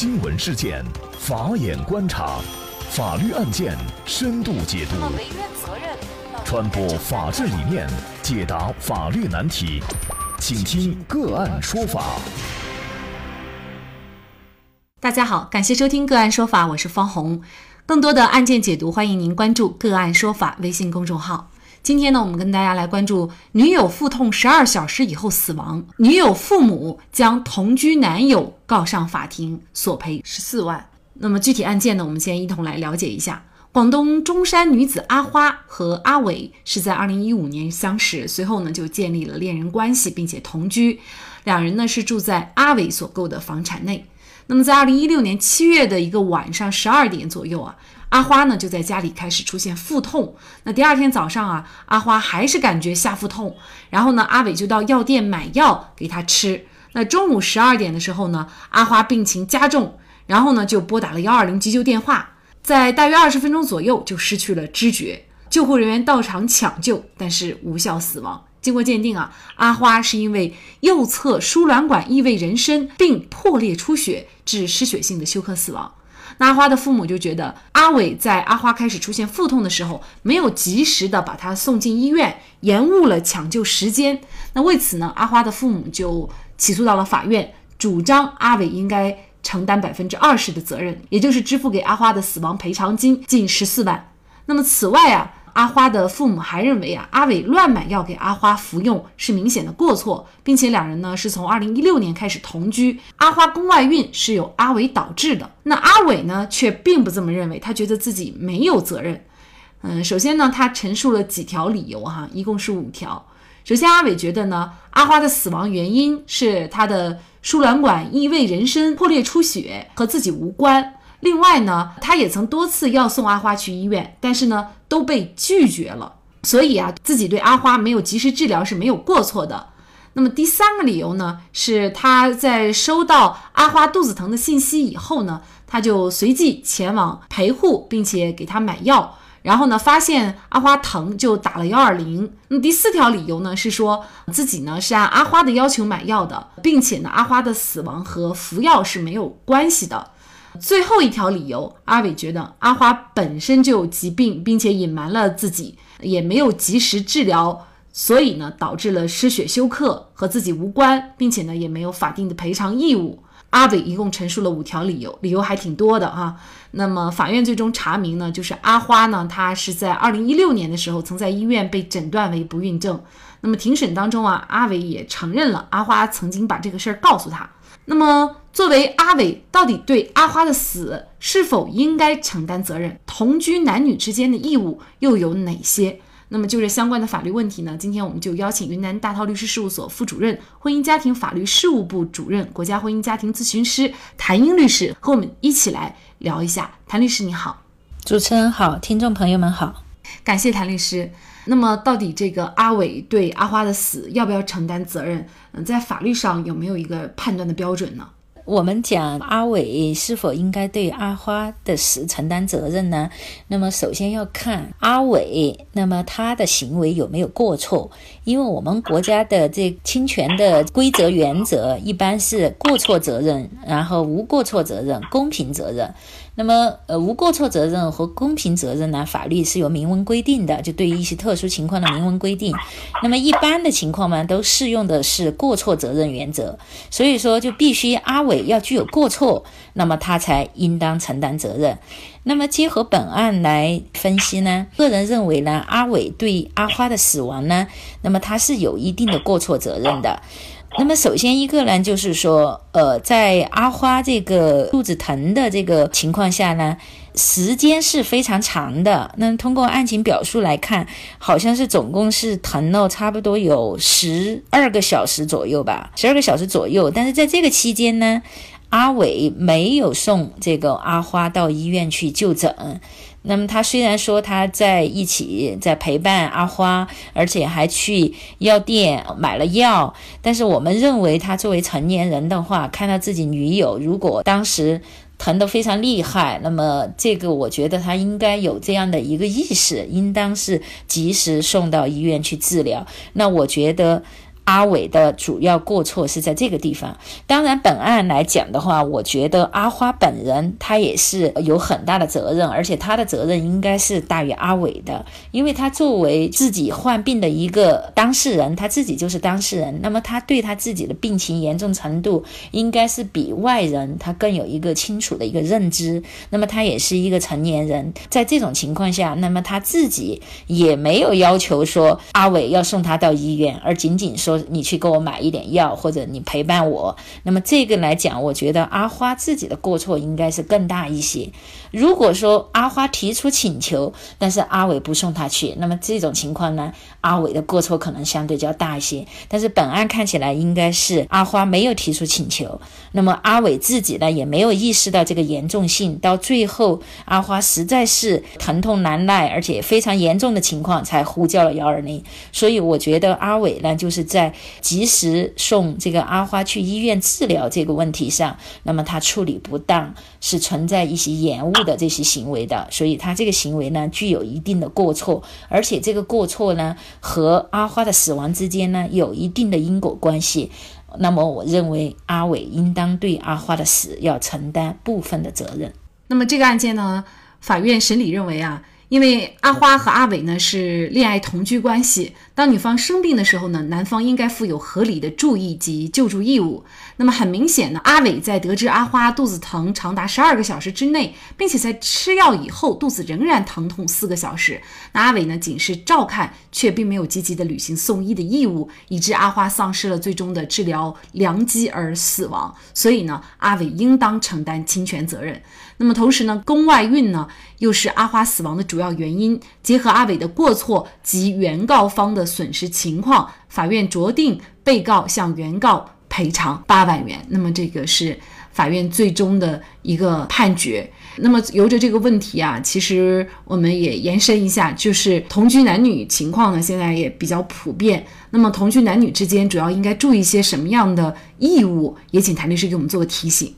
新闻事件，法眼观察，法律案件深度解读，传播法治理念，解答法律难题，请听个案说法。大家好，感谢收听个案说法，我是方红。更多的案件解读，欢迎您关注个案说法微信公众号。今天呢，我们跟大家来关注女友腹痛十二小时以后死亡，女友父母将同居男友告上法庭，索赔十四万。那么具体案件呢，我们先一同来了解一下。广东中山女子阿花和阿伟是在二零一五年相识，随后呢就建立了恋人关系，并且同居。两人呢是住在阿伟所购的房产内。那么在二零一六年七月的一个晚上十二点左右啊。阿花呢就在家里开始出现腹痛，那第二天早上啊，阿花还是感觉下腹痛，然后呢，阿伟就到药店买药给她吃。那中午十二点的时候呢，阿花病情加重，然后呢就拨打了幺二零急救电话，在大约二十分钟左右就失去了知觉，救护人员到场抢救，但是无效死亡。经过鉴定啊，阿花是因为右侧输卵管异位人身并破裂出血致失血性的休克死亡。那阿花的父母就觉得阿伟在阿花开始出现腹痛的时候，没有及时的把她送进医院，延误了抢救时间。那为此呢，阿花的父母就起诉到了法院，主张阿伟应该承担百分之二十的责任，也就是支付给阿花的死亡赔偿金近十四万。那么此外啊。阿花的父母还认为啊，阿伟乱买药给阿花服用是明显的过错，并且两人呢是从二零一六年开始同居，阿花宫外孕是由阿伟导致的。那阿伟呢却并不这么认为，他觉得自己没有责任。嗯，首先呢，他陈述了几条理由哈，一共是五条。首先，阿伟觉得呢，阿花的死亡原因是她的输卵管异位人参破裂出血，和自己无关。另外呢，他也曾多次要送阿花去医院，但是呢都被拒绝了。所以啊，自己对阿花没有及时治疗是没有过错的。那么第三个理由呢，是他在收到阿花肚子疼的信息以后呢，他就随即前往陪护，并且给她买药。然后呢，发现阿花疼就打了幺二零。那第四条理由呢，是说自己呢是按阿花的要求买药的，并且呢阿花的死亡和服药是没有关系的。最后一条理由，阿伟觉得阿花本身就有疾病，并且隐瞒了自己，也没有及时治疗，所以呢导致了失血休克，和自己无关，并且呢也没有法定的赔偿义务。阿伟一共陈述了五条理由，理由还挺多的哈。那么法院最终查明呢，就是阿花呢，她是在二零一六年的时候曾在医院被诊断为不孕症。那么庭审当中啊，阿伟也承认了阿花曾经把这个事儿告诉他。那么，作为阿伟，到底对阿花的死是否应该承担责任？同居男女之间的义务又有哪些？那么，就这相关的法律问题呢？今天我们就邀请云南大韬律师事务所副主任、婚姻家庭法律事务部主任、国家婚姻家庭咨询师谭英律师和我们一起来聊一下。谭律师你好，主持人好，听众朋友们好，感谢谭律师。那么，到底这个阿伟对阿花的死要不要承担责任？嗯，在法律上有没有一个判断的标准呢？我们讲阿伟是否应该对阿花的死承担责任呢？那么首先要看阿伟，那么他的行为有没有过错？因为我们国家的这侵权的规则原则一般是过错责任，然后无过错责任，公平责任。那么，呃，无过错责任和公平责任呢？法律是有明文规定的，就对于一些特殊情况的明文规定。那么一般的情况呢，都适用的是过错责任原则。所以说，就必须阿伟要具有过错，那么他才应当承担责任。那么结合本案来分析呢，个人认为呢，阿伟对阿花的死亡呢，那么他是有一定的过错责任的。那么首先一个呢，就是说，呃，在阿花这个肚子疼的这个情况下呢，时间是非常长的。那通过案情表述来看，好像是总共是疼了差不多有十二个小时左右吧，十二个小时左右。但是在这个期间呢，阿伟没有送这个阿花到医院去就诊。那么他虽然说他在一起在陪伴阿花，而且还去药店买了药，但是我们认为他作为成年人的话，看到自己女友如果当时疼得非常厉害，那么这个我觉得他应该有这样的一个意识，应当是及时送到医院去治疗。那我觉得。阿伟的主要过错是在这个地方。当然，本案来讲的话，我觉得阿花本人他也是有很大的责任，而且他的责任应该是大于阿伟的，因为他作为自己患病的一个当事人，他自己就是当事人，那么他对他自己的病情严重程度，应该是比外人他更有一个清楚的一个认知。那么他也是一个成年人，在这种情况下，那么他自己也没有要求说阿伟要送他到医院，而仅仅说你去给我买一点药，或者你陪伴我。那么这个来讲，我觉得阿花自己的过错应该是更大一些。如果说阿花提出请求，但是阿伟不送他去，那么这种情况呢，阿伟的过错可能相对较大一些。但是本案看起来应该是阿花没有提出请求，那么阿伟自己呢也没有意识到这个严重性，到最后阿花实在是疼痛难耐，而且非常严重的情况才呼叫了幺二零。所以我觉得阿伟呢就是在及时送这个阿花去医院治疗这个问题上，那么他处理不当，是存在一些延误。的这些行为的，所以他这个行为呢具有一定的过错，而且这个过错呢和阿花的死亡之间呢有一定的因果关系。那么我认为阿伟应当对阿花的死要承担部分的责任。那么这个案件呢，法院审理认为啊。因为阿花和阿伟呢是恋爱同居关系，当女方生病的时候呢，男方应该负有合理的注意及救助义务。那么很明显呢，阿伟在得知阿花肚子疼长达十二个小时之内，并且在吃药以后肚子仍然疼痛四个小时，那阿伟呢仅是照看，却并没有积极的履行送医的义务，以致阿花丧失了最终的治疗良机而死亡。所以呢，阿伟应当承担侵权责任。那么同时呢，宫外孕呢又是阿花死亡的主要原因。结合阿伟的过错及原告方的损失情况，法院酌定被告向原告赔偿八万元。那么这个是法院最终的一个判决。那么由着这个问题啊，其实我们也延伸一下，就是同居男女情况呢，现在也比较普遍。那么同居男女之间主要应该注意些什么样的义务？也请谭律师给我们做个提醒。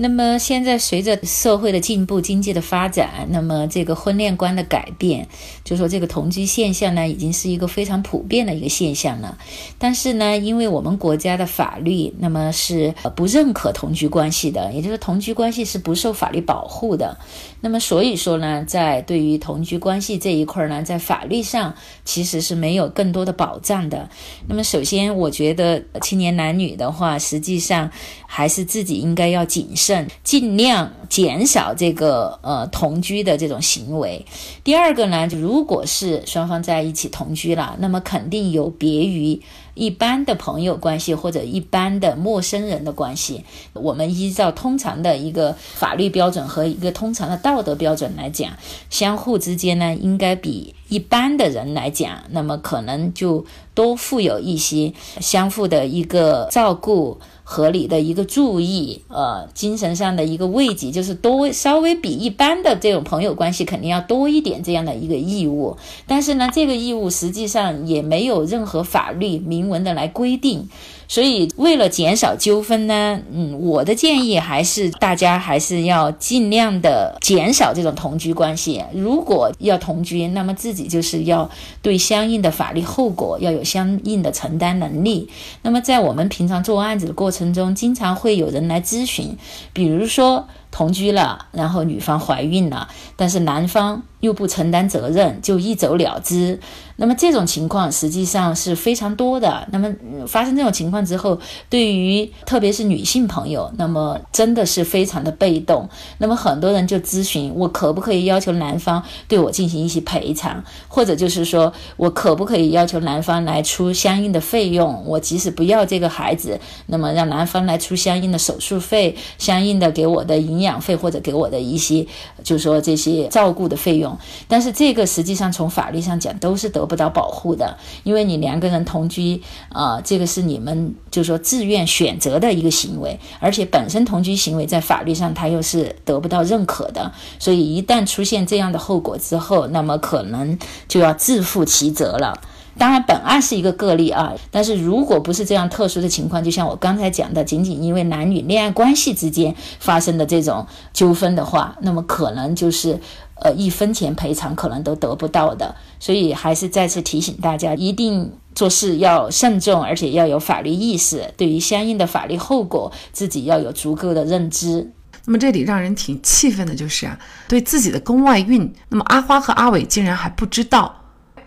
那么现在随着社会的进步、经济的发展，那么这个婚恋观的改变，就说这个同居现象呢，已经是一个非常普遍的一个现象了。但是呢，因为我们国家的法律，那么是不认可同居关系的，也就是同居关系是不受法律保护的。那么所以说呢，在对于同居关系这一块呢，在法律上其实是没有更多的保障的。那么首先，我觉得青年男女的话，实际上还是自己应该要谨慎。尽量减少这个呃同居的这种行为。第二个呢，就如果是双方在一起同居了，那么肯定有别于一般的朋友关系或者一般的陌生人的关系。我们依照通常的一个法律标准和一个通常的道德标准来讲，相互之间呢，应该比一般的人来讲，那么可能就多富有一些相互的一个照顾。合理的一个注意，呃，精神上的一个慰藉，就是多稍微比一般的这种朋友关系肯定要多一点这样的一个义务。但是呢，这个义务实际上也没有任何法律明文的来规定。所以，为了减少纠纷呢，嗯，我的建议还是大家还是要尽量的减少这种同居关系。如果要同居，那么自己就是要对相应的法律后果要有相应的承担能力。那么，在我们平常做案子的过程中，经常会有人来咨询，比如说。同居了，然后女方怀孕了，但是男方又不承担责任，就一走了之。那么这种情况实际上是非常多的。那么发生这种情况之后，对于特别是女性朋友，那么真的是非常的被动。那么很多人就咨询我，可不可以要求男方对我进行一些赔偿，或者就是说我可不可以要求男方来出相应的费用？我即使不要这个孩子，那么让男方来出相应的手术费，相应的给我的营营。养费或者给我的一些，就是说这些照顾的费用，但是这个实际上从法律上讲都是得不到保护的，因为你两个人同居啊，这个是你们就是说自愿选择的一个行为，而且本身同居行为在法律上它又是得不到认可的，所以一旦出现这样的后果之后，那么可能就要自负其责了。当然，本案是一个个例啊，但是如果不是这样特殊的情况，就像我刚才讲的，仅仅因为男女恋爱关系之间发生的这种纠纷的话，那么可能就是呃一分钱赔偿可能都得不到的。所以还是再次提醒大家，一定做事要慎重，而且要有法律意识，对于相应的法律后果自己要有足够的认知。那么这里让人挺气愤的就是啊，对自己的宫外孕，那么阿花和阿伟竟然还不知道。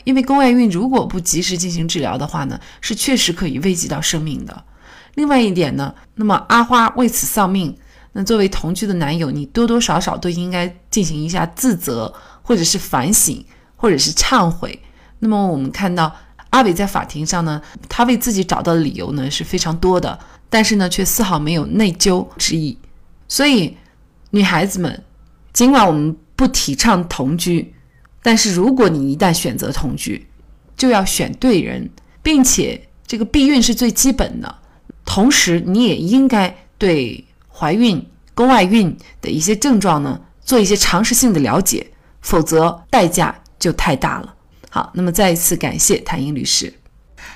因为宫外孕如果不及时进行治疗的话呢，是确实可以危及到生命的。另外一点呢，那么阿花为此丧命，那作为同居的男友，你多多少少都应该进行一下自责，或者是反省，或者是忏悔。那么我们看到阿伟在法庭上呢，他为自己找到的理由呢是非常多的，但是呢却丝毫没有内疚之意。所以，女孩子们，尽管我们不提倡同居。但是，如果你一旦选择同居，就要选对人，并且这个避孕是最基本的。同时，你也应该对怀孕、宫外孕的一些症状呢做一些常识性的了解，否则代价就太大了。好，那么再一次感谢谭英律师。